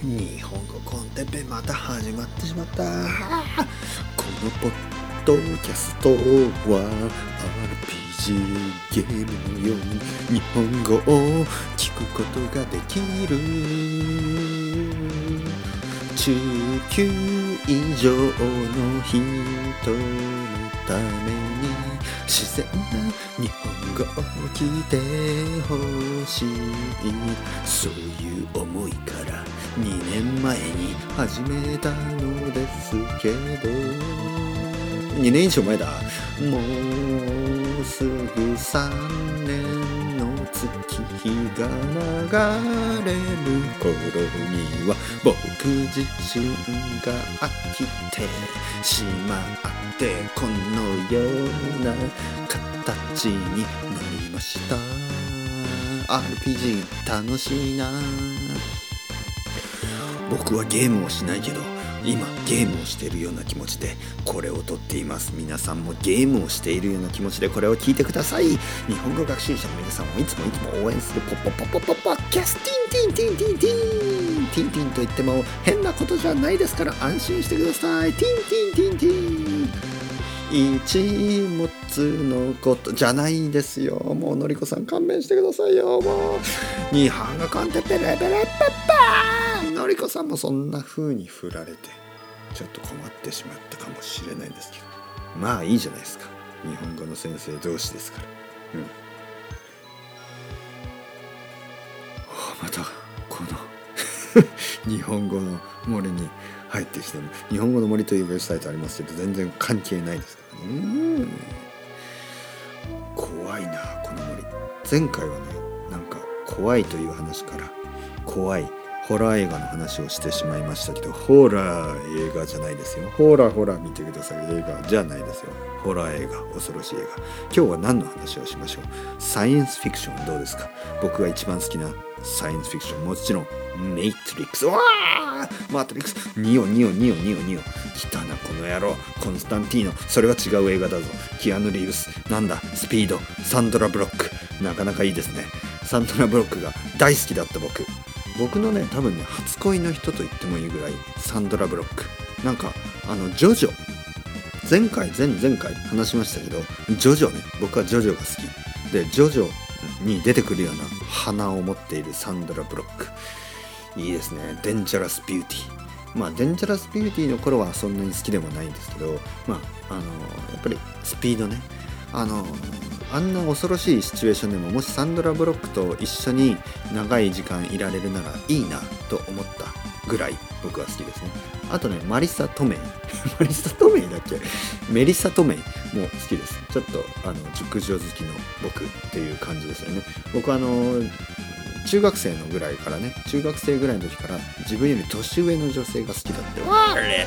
日本語コンテッペまた始まってしまった。このポッドキャストは RPG ゲームのように日本語を聞くことができる。地球以上の人のために自然な日本語を聞いてほしい。そういう思いから2年前に始めたのですけど2年以上前だもうすぐ3年の月日が流れる頃には僕自身が飽きてしまってこのような形になりました。RPG 楽しいな。僕はゲームをしないけど今ゲームをしているような気持ちでこれを撮っています。皆さんもゲームをしているような気持ちでこれを聞いてください。日本語学習者の皆さんをいつもいつも応援するポッポポッポポッポッキャスティンティンティンティンティンティンティンと言っても変なことじゃないですから安心してくださいティンティンティンティン一物のことじゃないですよ。もうのりこさん勘弁してくださいよ。もう日本語コンテペレペレパッパーのりこさんもそんな風に振られてちょっと困ってしまったかもしれないんですけど。まあいいじゃないですか。日本語の先生同士ですから。うん。またこの 日本語の森に入ってきても日本語の森というウェブサイトありますけど全然関係ないですから。ね怖いなこの森。前回はねなんか怖いという話から怖いホラー映画の話をしてしまいましたけどホラー映画じゃないですよ。ホラーホラー見てください。映画じゃないですよ。ホラー映画恐ろしい映画。今日は何の話をしましょう？サイエンスフィクションどうですか？僕が一番好きなサイエンスフィクション。もちろんメイトリックスわー！マトリックスニオニオニオニオニオ。来たなこの野郎。コンスタンティーノ。それは違う映画だぞ。キアヌ・リーブス。なんだ？スピード。サンドラ・ブロック。なかなかいいですね。サンドラ・ブロックが大好きだった僕。僕のね多分ね初恋の人と言ってもいいぐらいサンドラ・ブロック。なんかあのジョジョ。前回前々回話しましたけどジョジョね。僕はジョジョが好き。でジョジョに出てくるような花を持っているサンドラ・ブロック。いいですね。デンジャラス・ビューティーまあデンジャラス・ビューティーの頃はそんなに好きでもないんですけどまああのやっぱりスピードね。あのあんな恐ろしいシチュエーションでももしサンドラ・ブロックと一緒に長い時間いられるならいいなと思ったぐらい僕は好きですね。あとねマリサ・トメイ。マリサ・トメイだっけ？メリサ・トメイも好きです。ちょっとあの熟女好きの僕っていう感じですよね。僕はあの中学生のぐらいからね中学生ぐらいの時から自分より年上の女性が好きだってわれ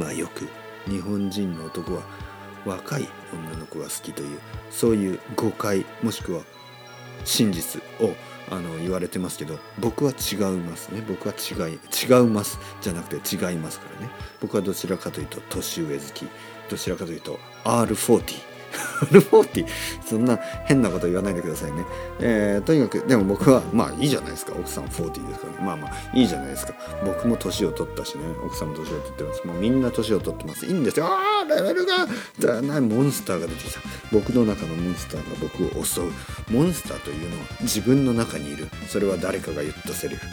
まあよく日本人の男は若い女の子が好きというそういう誤解もしくは真実をあの言われてますけど僕は違いますね。僕は違い違いますじゃなくて違いますからね。僕はどちらかというと年上好き。どちらかというと R40 40そんな変なこと言わないでくださいね、えー、とにかくでも僕はまあいいじゃないですか。奥さん40ですからね。まあまあいいじゃないですか。僕も年を取ったしね。奥さんも年を取ってます。もうみんな年を取ってます。いいんですよ。ああレベルがだないモンスターが出てきた。僕の中のモンスターが僕を襲う。モンスターというのは自分の中にいる。それは誰かが言ったセリフ。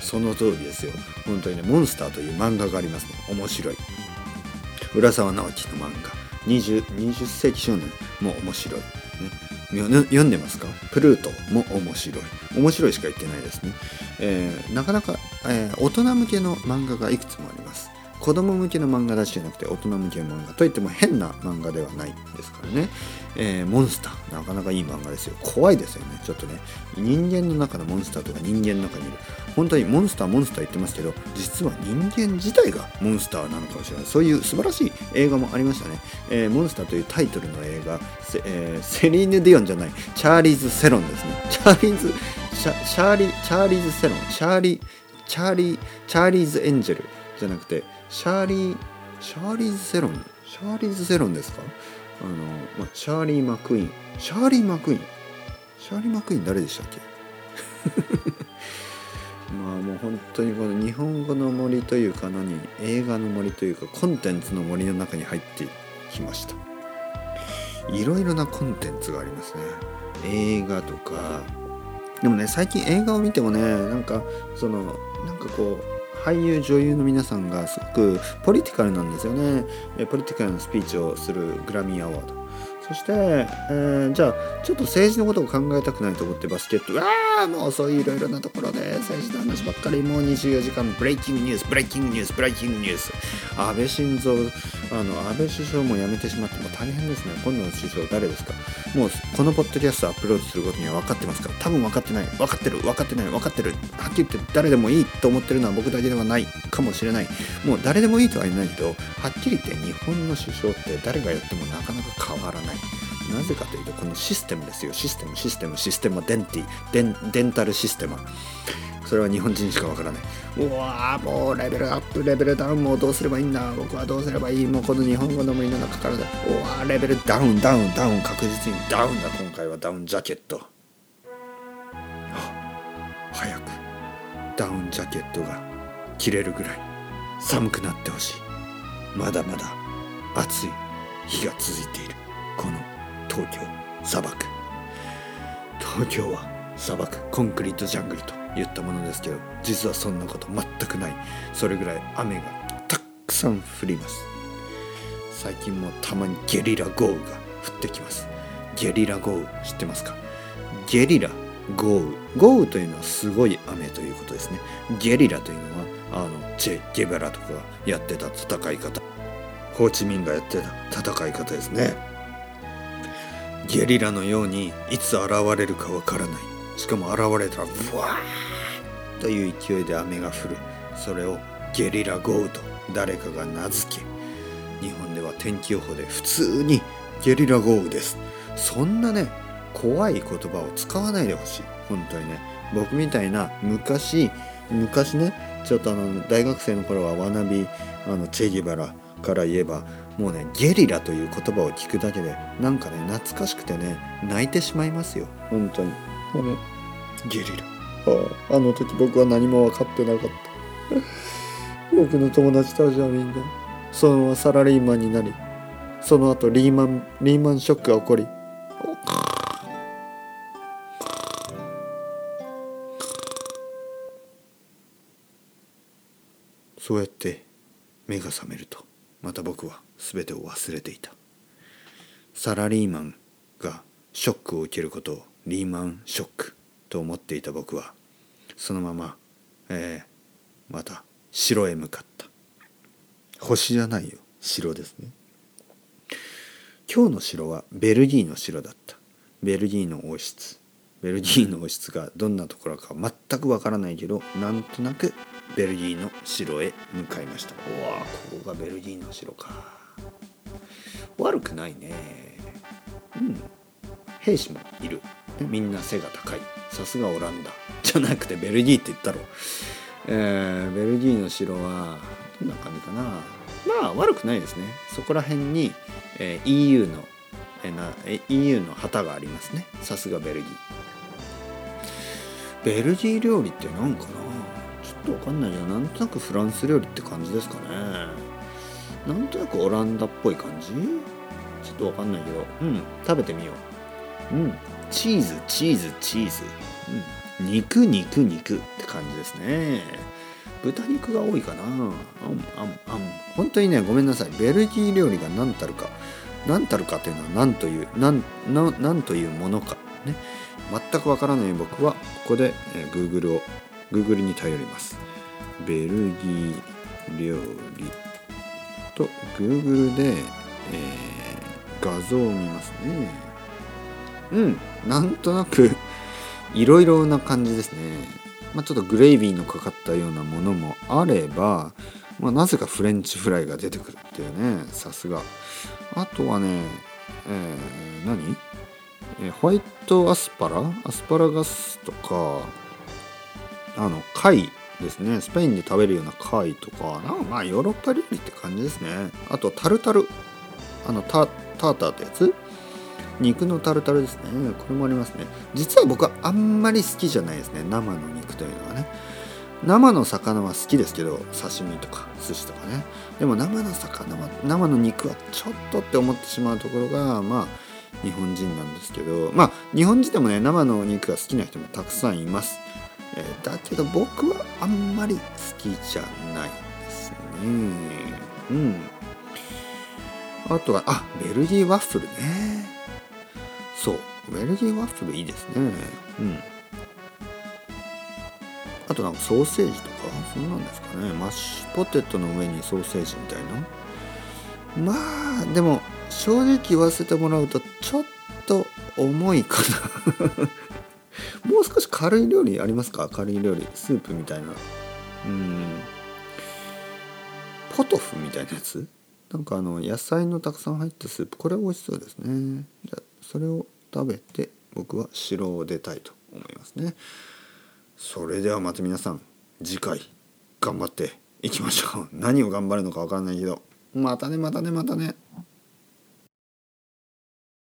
その通りですよ。本当にねモンスターという漫画がありますね。面白い。浦沢直樹の漫画。20, 20世紀少年も面白い、ね、読んでますか？プルートも面白い。面白いしか言ってないですね、えー、なかなか、えー、大人向けの漫画がいくつもあります。子供向けの漫画だけじゃなくて大人向けの漫画といっても変な漫画ではないですからね、えー、モンスター。なかなかいい漫画ですよ。怖いですよね。ちょっとね人間の中のモンスターとか人間の中にいる。本当にモンスターモンスター言ってますけど実は人間自体がモンスターなのかもしれない。そういう素晴らしい映画もありましたね、えー、モンスターというタイトルの映画セ,、えー、セリーヌ・ディオンじゃない。チャーリーズ・セロンですね。チャーリーズシャシャーリチャーリーズ・セロン。チャーリチャーリーチャーリーズ・エンジェルじゃなくてシャーリーシャーリーズ・セロン？シャーリーズ・セロンですか？あの、まあ、シャーリー・マクイーン。シャーリー・マクイーン。シャーリー・マクイーン誰でしたっけ？もう本当にこの日本語の森というか何映画の森というかコンテンツの森の中に入ってきました。いろいろなコンテンツがありますね。映画とか。でもね最近映画を見てもねなんかそのなんかこう俳優女優の皆さんがすごくポリティカルなんですよね。ポリティカルなスピーチをするグラミーアワード。そして、えー、じゃあちょっと政治のことを考えたくないと思ってバスケットうわあもうそういういろいろなところで政治の話ばっかりもう24時間ブレイキングニュースブレイキングニュースブレイキングニュース。安倍晋三あの安倍首相も辞めてしまっても大変ですね。今度の首相誰ですか？もうこのポッドキャストアップロードすることには分かってますから。多分分かってない分かってる分かってない分かってる。はっきり言って誰でもいいと思ってるのは僕だけではないかもしれない。もう誰でもいいとは言えないけどはっきり言って日本の首相って誰がやってもなかなか変わらない。なぜかというとこのシステムですよ。システムシステムシステムデンティデンデンタルシステムそれは日本人しかわからない。うわーもうレベルアップレベルダウンもうどうすればいいんだ。僕はどうすればいいもうこの日本語の森の中からだうわーレベルダウンダウンダウン確実に。ダウンだ今回はダウンジャケット。早く。ダウンジャケットが着れるぐらい。寒くなってほしい。まだまだ暑い日が続いている。この東京砂漠。東京は砂漠コンクリートジャングルと言ったものですけど実はそんなこと全くない。それぐらい雨がたくさん降ります。最近もたまにゲリラ豪雨が降ってきます。ゲリラ豪雨知ってますか？ゲリラ豪雨。豪雨というのはすごい雨ということですね。ゲリラというのはあのチェ・ゲベラとかがやってた戦い方。ホーチミンがやってた戦い方ですね。ゲリラのようにいつ現れるかわからない。しかも現れたらブワーという勢いで雨が降る。それをゲリラ豪雨と誰かが名付け日本では天気予報で普通にゲリラ豪雨です。そんなね怖い言葉を使わないでほしい。本当にね。僕みたいな昔昔ねちょっとあの大学生の頃はわなびあのチェギバラから言えばもうねゲリラという言葉を聞くだけでなんかね懐かしくてね泣いてしまいますよ。本当に。もうねゲリラ。あああの時僕は何も分かってなかった。僕の友達たちはみんなそのままサラリーマンになりその後リーマンリーマンショックが起こりそうやって目が覚めるとまた僕は全てを忘れていた。サラリーマンがショックを受けることをリーマンショックと思っていた僕はそのまま、えー、また城へ向かった。星じゃないよ城ですね。今日の城はベルギーの城だった。ベルギーの王室。ベルギーの王室がどんなところか全くわからないけどなんとなくベルギーの城へ向かいました。うわここがベルギーの城か。悪くないね。うん。兵士もいる。みんな背が高い。さすがオランダ。じゃなくてベルギーって言ったろ。えー、ベルギーの城はどんな感じかな。まあ悪くないですね。そこら辺に、えー、EU のえな EU の旗がありますね。さすがベルギー。ベルギー料理って何かな？ちょっとわかんないけどなんとなくフランス料理って感じですかね。なんとなくオランダっぽい感じ？ちょっとわかんないけど。うん食べてみよう。うんチーズチーズチーズ、うん、肉肉肉って感じですね。豚肉が多いかな。あんあんあん。本当にねごめんなさい。ベルギー料理が何たるか何たるかというのは何という何何というものか。ね。全くわからない僕はここで、え、Google を Google に頼ります。ベルギー料理と Google で、えー、画像を見ますね。うん。なんとなく いろいろな感じですね。まあ、ちょっとグレイビーのかかったようなものもあれば、まあ、なぜかフレンチフライが出てくるっていうね。さすが。あとはねえー、何？えホワイトアスパラ？アスパラガスとかあの貝ですね。スペインで食べるような貝とか。なんかまあヨーロッパ料理って感じですね。あとタルタル。あのタターターってやつ？肉のタルタルですね。これもありますね。実は僕はあんまり好きじゃないですね。生の肉というのはね。生の魚は好きですけど刺身とか寿司とかね。でも生の魚は生の肉はちょっとって思ってしまうところがまあ日本人なんですけどまあ日本人でもね生のお肉が好きな人もたくさんいます、えー、だけど僕はあんまり好きじゃないですね。うん。あとはあベルギーワッフルね。そうベルギーワッフルいいですね。うん。あとなんかソーセージとか？そんなんですかね。マッシュポテトの上にソーセージみたいな？まあでも正直言わせてもらうとちょっと重いかな。もう少し軽い料理ありますか？軽い料理スープみたいな。うん。ポトフみたいなやつ？なんかあの野菜のたくさん入ったスープ。これ美味しそうですね。じゃそれを食べて僕は城を出たいと思いますね。それではまた皆さん次回頑張っていきましょう。何を頑張るのか分からないけど。またねまたねまたね。